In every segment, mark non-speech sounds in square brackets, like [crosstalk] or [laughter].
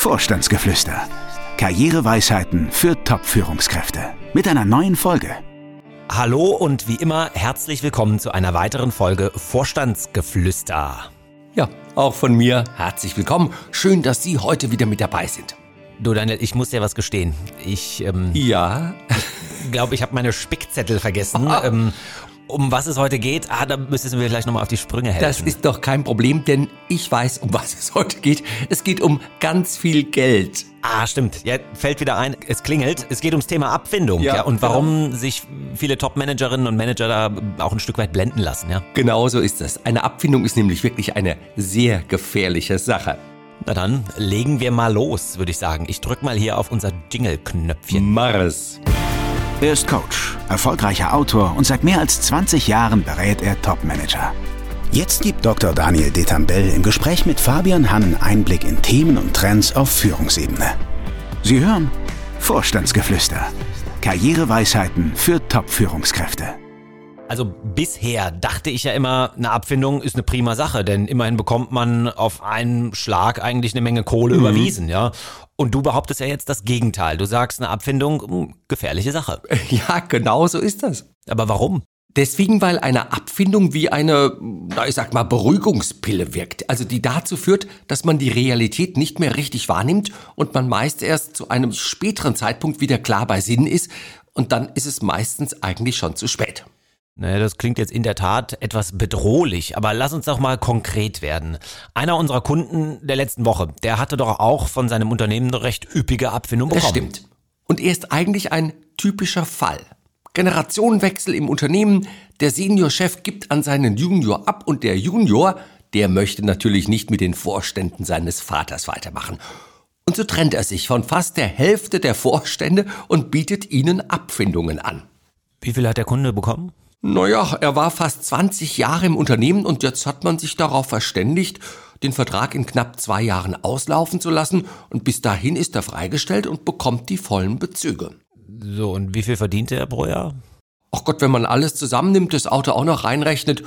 Vorstandsgeflüster. Karriereweisheiten für Top-Führungskräfte. Mit einer neuen Folge. Hallo und wie immer herzlich willkommen zu einer weiteren Folge Vorstandsgeflüster. Ja, auch von mir herzlich willkommen. Schön, dass Sie heute wieder mit dabei sind. Du Daniel, ich muss dir was gestehen. Ich ähm, Ja, [laughs] glaube, ich habe meine Spickzettel vergessen. [laughs] ähm, um was es heute geht, ah, da müsstest du mir vielleicht nochmal auf die Sprünge helfen. das ist doch kein Problem, denn ich weiß, um was es heute geht. Es geht um ganz viel Geld. Ah, stimmt. Ja, fällt wieder ein, es klingelt. Es geht ums Thema Abfindung. Ja, Ja, und warum sich viele Top-Managerinnen und Manager da auch ein Stück weit blenden lassen, ja. Genau so ist es. Eine Abfindung ist nämlich wirklich eine sehr gefährliche Sache. Na dann, legen wir mal los, würde ich sagen. Ich drück mal hier auf unser Jingle-Knöpfchen. Mars. Er ist Coach, erfolgreicher Autor und seit mehr als 20 Jahren berät er Top-Manager. Jetzt gibt Dr. Daniel Detambell im Gespräch mit Fabian Hannen Einblick in Themen und Trends auf Führungsebene. Sie hören Vorstandsgeflüster. Karriereweisheiten für Top-Führungskräfte. Also bisher dachte ich ja immer, eine Abfindung ist eine prima Sache, denn immerhin bekommt man auf einen Schlag eigentlich eine Menge Kohle überwiesen, ja. Und du behauptest ja jetzt das Gegenteil. Du sagst, eine Abfindung, hm, gefährliche Sache. [laughs] Ja, genau so ist das. Aber warum? Deswegen, weil eine Abfindung wie eine, na ich sag mal, Beruhigungspille wirkt. Also die dazu führt, dass man die Realität nicht mehr richtig wahrnimmt und man meist erst zu einem späteren Zeitpunkt wieder klar bei Sinn ist und dann ist es meistens eigentlich schon zu spät. Naja, das klingt jetzt in der Tat etwas bedrohlich, aber lass uns doch mal konkret werden. Einer unserer Kunden der letzten Woche, der hatte doch auch von seinem Unternehmen eine recht üppige Abfindung bekommen. Das stimmt. Und er ist eigentlich ein typischer Fall. Generationenwechsel im Unternehmen, der Seniorchef gibt an seinen Junior ab und der Junior, der möchte natürlich nicht mit den Vorständen seines Vaters weitermachen. Und so trennt er sich von fast der Hälfte der Vorstände und bietet ihnen Abfindungen an. Wie viel hat der Kunde bekommen? Naja, er war fast 20 Jahre im Unternehmen und jetzt hat man sich darauf verständigt, den Vertrag in knapp zwei Jahren auslaufen zu lassen und bis dahin ist er freigestellt und bekommt die vollen Bezüge. So, und wie viel verdiente er pro Jahr? Ach Gott, wenn man alles zusammennimmt, das Auto auch noch reinrechnet,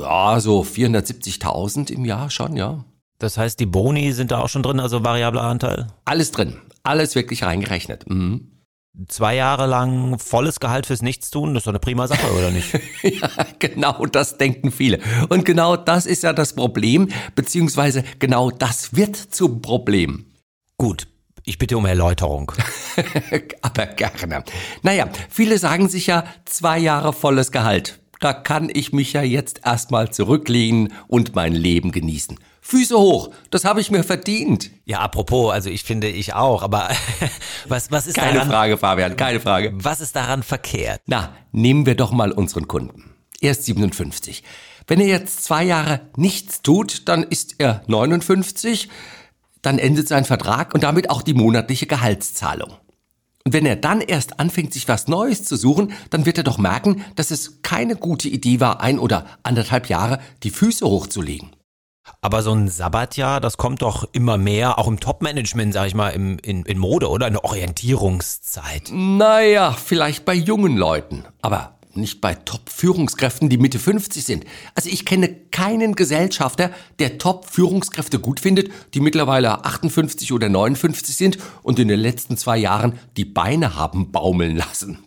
ja, so 470.000 im Jahr schon, ja. Das heißt, die Boni sind da auch schon drin, also variabler Anteil? Alles drin, alles wirklich reingerechnet. Mhm. Zwei Jahre lang volles Gehalt fürs Nichtstun, das ist doch eine prima Sache, oder nicht? [laughs] Ja, genau das denken viele. Und genau das ist ja das Problem, beziehungsweise genau das wird zum Problem. Gut, ich bitte um Erläuterung. [laughs] Aber gerne. Naja, viele sagen sich ja zwei Jahre volles Gehalt. Da kann ich mich ja jetzt erstmal zurücklehnen und mein Leben genießen. Füße hoch, das habe ich mir verdient. Ja, apropos, also ich finde ich auch, aber [laughs] was, was ist Keine daran, Frage, Fabian, keine Frage. was ist daran verkehrt? Na, nehmen wir doch mal unseren Kunden. Er ist 57. Wenn er jetzt zwei Jahre nichts tut, dann ist er 59, dann endet sein Vertrag und damit auch die monatliche Gehaltszahlung. Und wenn er dann erst anfängt, sich was Neues zu suchen, dann wird er doch merken, dass es keine gute Idee war, ein oder anderthalb Jahre die Füße hochzulegen. Aber so ein Sabbatjahr, das kommt doch immer mehr, auch im Top-Management, sag ich mal, im, in, in Mode, oder? Eine Orientierungszeit. Naja, vielleicht bei jungen Leuten, aber nicht bei Top-Führungskräften, die Mitte 50 sind. Also ich kenne keinen Gesellschafter, der Top-Führungskräfte gut findet, die mittlerweile 58 oder 59 sind und in den letzten zwei Jahren die Beine haben baumeln lassen.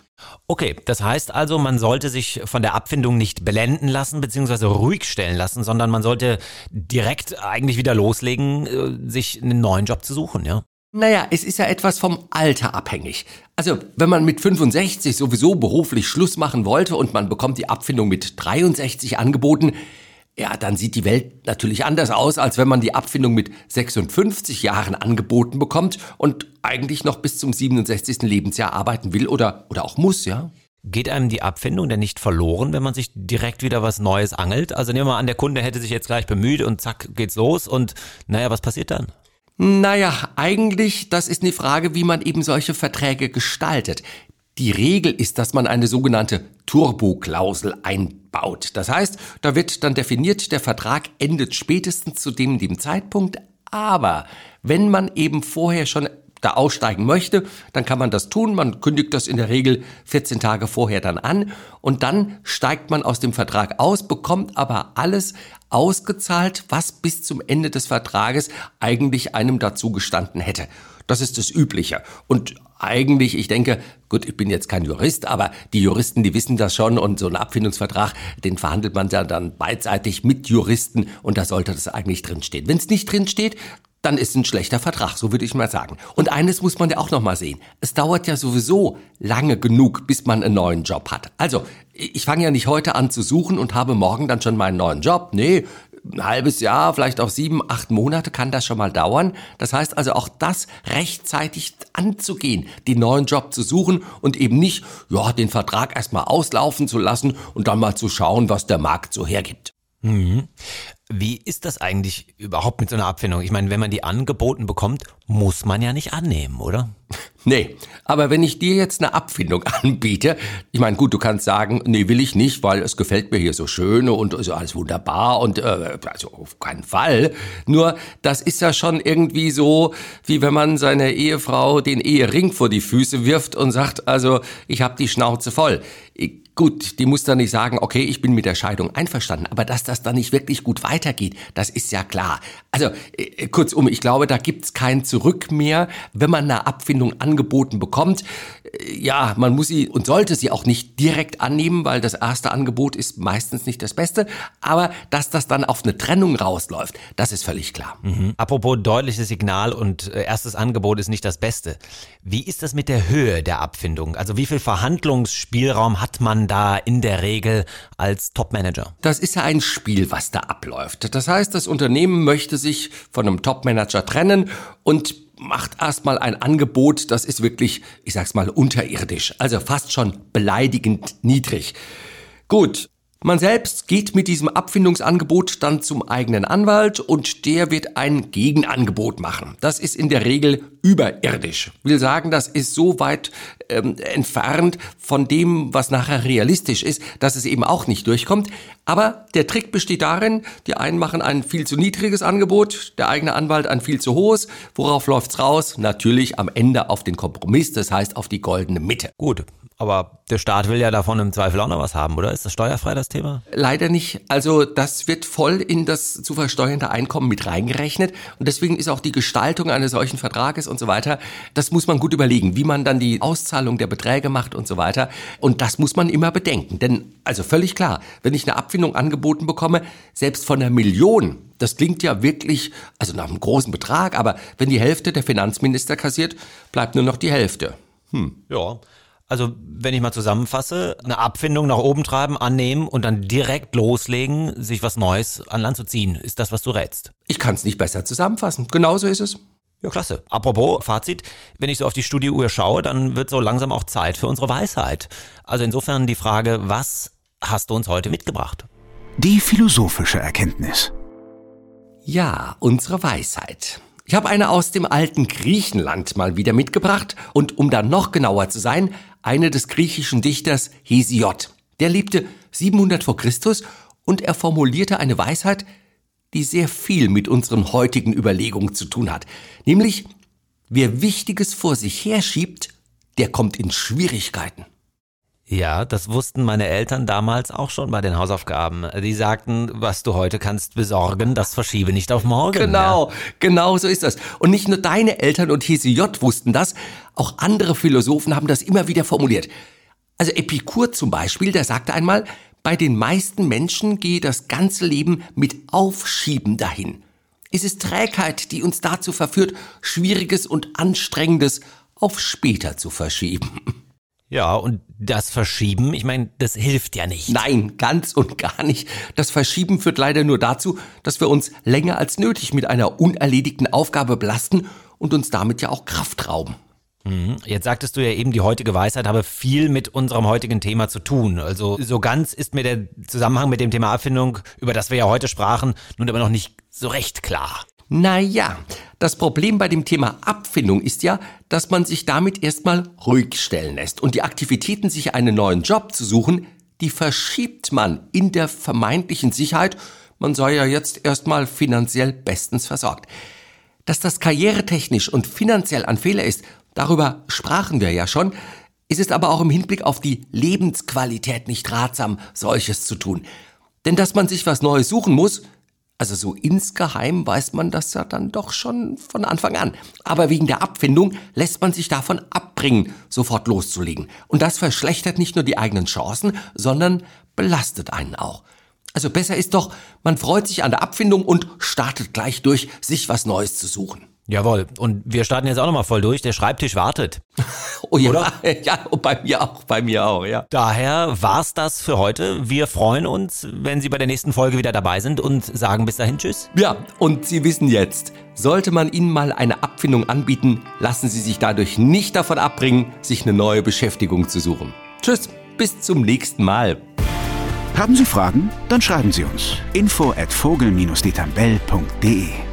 Okay, das heißt also, man sollte sich von der Abfindung nicht blenden lassen, beziehungsweise ruhig stellen lassen, sondern man sollte direkt eigentlich wieder loslegen, äh, sich einen neuen Job zu suchen, ja? Naja, es ist ja etwas vom Alter abhängig. Also, wenn man mit 65 sowieso beruflich Schluss machen wollte und man bekommt die Abfindung mit 63 angeboten, ja, dann sieht die Welt natürlich anders aus, als wenn man die Abfindung mit 56 Jahren angeboten bekommt und eigentlich noch bis zum 67. Lebensjahr arbeiten will oder, oder auch muss, ja? Geht einem die Abfindung denn nicht verloren, wenn man sich direkt wieder was Neues angelt? Also nehmen wir mal an, der Kunde hätte sich jetzt gleich bemüht und zack, geht's los und naja, was passiert dann? Naja, eigentlich, das ist eine Frage, wie man eben solche Verträge gestaltet. Die Regel ist, dass man eine sogenannte Turbo-Klausel einbaut. Das heißt, da wird dann definiert, der Vertrag endet spätestens zu dem, dem Zeitpunkt, aber wenn man eben vorher schon da aussteigen möchte, dann kann man das tun. Man kündigt das in der Regel 14 Tage vorher dann an und dann steigt man aus dem Vertrag aus, bekommt aber alles ausgezahlt, was bis zum Ende des Vertrages eigentlich einem dazu gestanden hätte. Das ist das Übliche. Und eigentlich, ich denke, gut, ich bin jetzt kein Jurist, aber die Juristen, die wissen das schon und so ein Abfindungsvertrag, den verhandelt man ja dann beidseitig mit Juristen und da sollte das eigentlich drinstehen. Wenn es nicht drinsteht, dann ist ein schlechter Vertrag, so würde ich mal sagen. Und eines muss man ja auch noch mal sehen. Es dauert ja sowieso lange genug, bis man einen neuen Job hat. Also, ich fange ja nicht heute an zu suchen und habe morgen dann schon meinen neuen Job. Nee, ein halbes Jahr, vielleicht auch sieben, acht Monate kann das schon mal dauern. Das heißt also auch das rechtzeitig anzugehen, den neuen Job zu suchen und eben nicht, ja, den Vertrag erstmal auslaufen zu lassen und dann mal zu schauen, was der Markt so hergibt. Mhm. Wie ist das eigentlich überhaupt mit so einer Abfindung? Ich meine, wenn man die angeboten bekommt, muss man ja nicht annehmen, oder? Nee, aber wenn ich dir jetzt eine Abfindung [laughs] anbiete, ich meine, gut, du kannst sagen, nee, will ich nicht, weil es gefällt mir hier so schön und ist alles wunderbar und äh, also auf keinen Fall. Nur, das ist ja schon irgendwie so, wie wenn man seiner Ehefrau den Ehering vor die Füße wirft und sagt, also ich habe die Schnauze voll. Ich, Gut, die muss dann nicht sagen, okay, ich bin mit der Scheidung einverstanden, aber dass das dann nicht wirklich gut weitergeht, das ist ja klar. Also äh, kurzum, ich glaube, da gibt's kein Zurück mehr, wenn man eine Abfindung angeboten bekommt. Äh, ja, man muss sie und sollte sie auch nicht direkt annehmen, weil das erste Angebot ist meistens nicht das Beste. Aber dass das dann auf eine Trennung rausläuft, das ist völlig klar. Mhm. Apropos deutliches Signal und äh, erstes Angebot ist nicht das Beste. Wie ist das mit der Höhe der Abfindung? Also wie viel Verhandlungsspielraum hat man da in der Regel als Topmanager? Das ist ja ein Spiel, was da abläuft. Das heißt, das Unternehmen möchte sich von einem Topmanager trennen und macht erstmal ein Angebot, das ist wirklich, ich sag's mal, unterirdisch, also fast schon beleidigend niedrig. Gut, man selbst geht mit diesem Abfindungsangebot dann zum eigenen Anwalt und der wird ein Gegenangebot machen. Das ist in der Regel überirdisch. Will sagen, das ist so weit ähm, entfernt von dem, was nachher realistisch ist, dass es eben auch nicht durchkommt. Aber der Trick besteht darin, die einen machen ein viel zu niedriges Angebot, der eigene Anwalt ein viel zu hohes. Worauf läuft's raus? Natürlich am Ende auf den Kompromiss, das heißt auf die goldene Mitte. Gut, aber der Staat will ja davon im Zweifel auch noch was haben, oder? Ist das steuerfrei, das Thema? Leider nicht. Also das wird voll in das zu versteuernde Einkommen mit reingerechnet. Und deswegen ist auch die Gestaltung eines solchen Vertrages und so weiter, das muss man gut überlegen, wie man dann die Auszahlung der Beträge macht und so weiter. Und das muss man immer bedenken. Denn, also völlig klar, wenn ich eine Abfindung angeboten bekomme, selbst von einer Million, das klingt ja wirklich, also nach einem großen Betrag, aber wenn die Hälfte der Finanzminister kassiert, bleibt nur noch die Hälfte. Hm. Ja. Also, wenn ich mal zusammenfasse, eine Abfindung nach oben treiben, annehmen und dann direkt loslegen, sich was Neues an Land zu ziehen. Ist das, was du rätst? Ich kann es nicht besser zusammenfassen. Genauso ist es. Ja, klasse. Apropos Fazit, wenn ich so auf die Studiouhr schaue, dann wird so langsam auch Zeit für unsere Weisheit. Also insofern die Frage, was hast du uns heute mitgebracht? Die philosophische Erkenntnis. Ja, unsere Weisheit. Ich habe eine aus dem alten Griechenland mal wieder mitgebracht und um dann noch genauer zu sein, eine des griechischen Dichters Hesiod. Der lebte 700 vor Christus und er formulierte eine Weisheit, die sehr viel mit unseren heutigen Überlegungen zu tun hat. Nämlich, wer Wichtiges vor sich herschiebt, der kommt in Schwierigkeiten. Ja, das wussten meine Eltern damals auch schon bei den Hausaufgaben. Die sagten, was du heute kannst besorgen, das verschiebe nicht auf morgen. Genau, ja. genau so ist das. Und nicht nur deine Eltern und Hesiod wussten das, auch andere Philosophen haben das immer wieder formuliert. Also Epikur zum Beispiel, der sagte einmal, bei den meisten Menschen gehe das ganze Leben mit Aufschieben dahin. Es ist Trägheit, die uns dazu verführt, Schwieriges und Anstrengendes auf später zu verschieben. Ja, und das Verschieben, ich meine, das hilft ja nicht. Nein, ganz und gar nicht. Das Verschieben führt leider nur dazu, dass wir uns länger als nötig mit einer unerledigten Aufgabe belasten und uns damit ja auch Kraft rauben. Mhm. Jetzt sagtest du ja eben, die heutige Weisheit habe viel mit unserem heutigen Thema zu tun. Also so ganz ist mir der Zusammenhang mit dem Thema Abfindung, über das wir ja heute sprachen, nun aber noch nicht so recht klar. Naja, das Problem bei dem Thema Abfindung ist ja, dass man sich damit erstmal ruhig stellen lässt und die Aktivitäten, sich einen neuen Job zu suchen, die verschiebt man in der vermeintlichen Sicherheit, man sei ja jetzt erstmal finanziell bestens versorgt. Dass das karrieretechnisch und finanziell ein Fehler ist, darüber sprachen wir ja schon, ist es aber auch im Hinblick auf die Lebensqualität nicht ratsam, solches zu tun. Denn dass man sich was Neues suchen muss, also so insgeheim weiß man das ja dann doch schon von Anfang an. Aber wegen der Abfindung lässt man sich davon abbringen, sofort loszulegen. Und das verschlechtert nicht nur die eigenen Chancen, sondern belastet einen auch. Also besser ist doch, man freut sich an der Abfindung und startet gleich durch, sich was Neues zu suchen. Jawohl. Und wir starten jetzt auch nochmal voll durch. Der Schreibtisch wartet. [laughs] Oh ja, Oder? [laughs] ja, und bei mir auch, bei mir auch, ja. Daher war's das für heute. Wir freuen uns, wenn Sie bei der nächsten Folge wieder dabei sind und sagen bis dahin Tschüss. Ja, und Sie wissen jetzt, sollte man Ihnen mal eine Abfindung anbieten, lassen Sie sich dadurch nicht davon abbringen, sich eine neue Beschäftigung zu suchen. Tschüss, bis zum nächsten Mal. Haben Sie Fragen? Dann schreiben Sie uns. info at vogel-detambell.de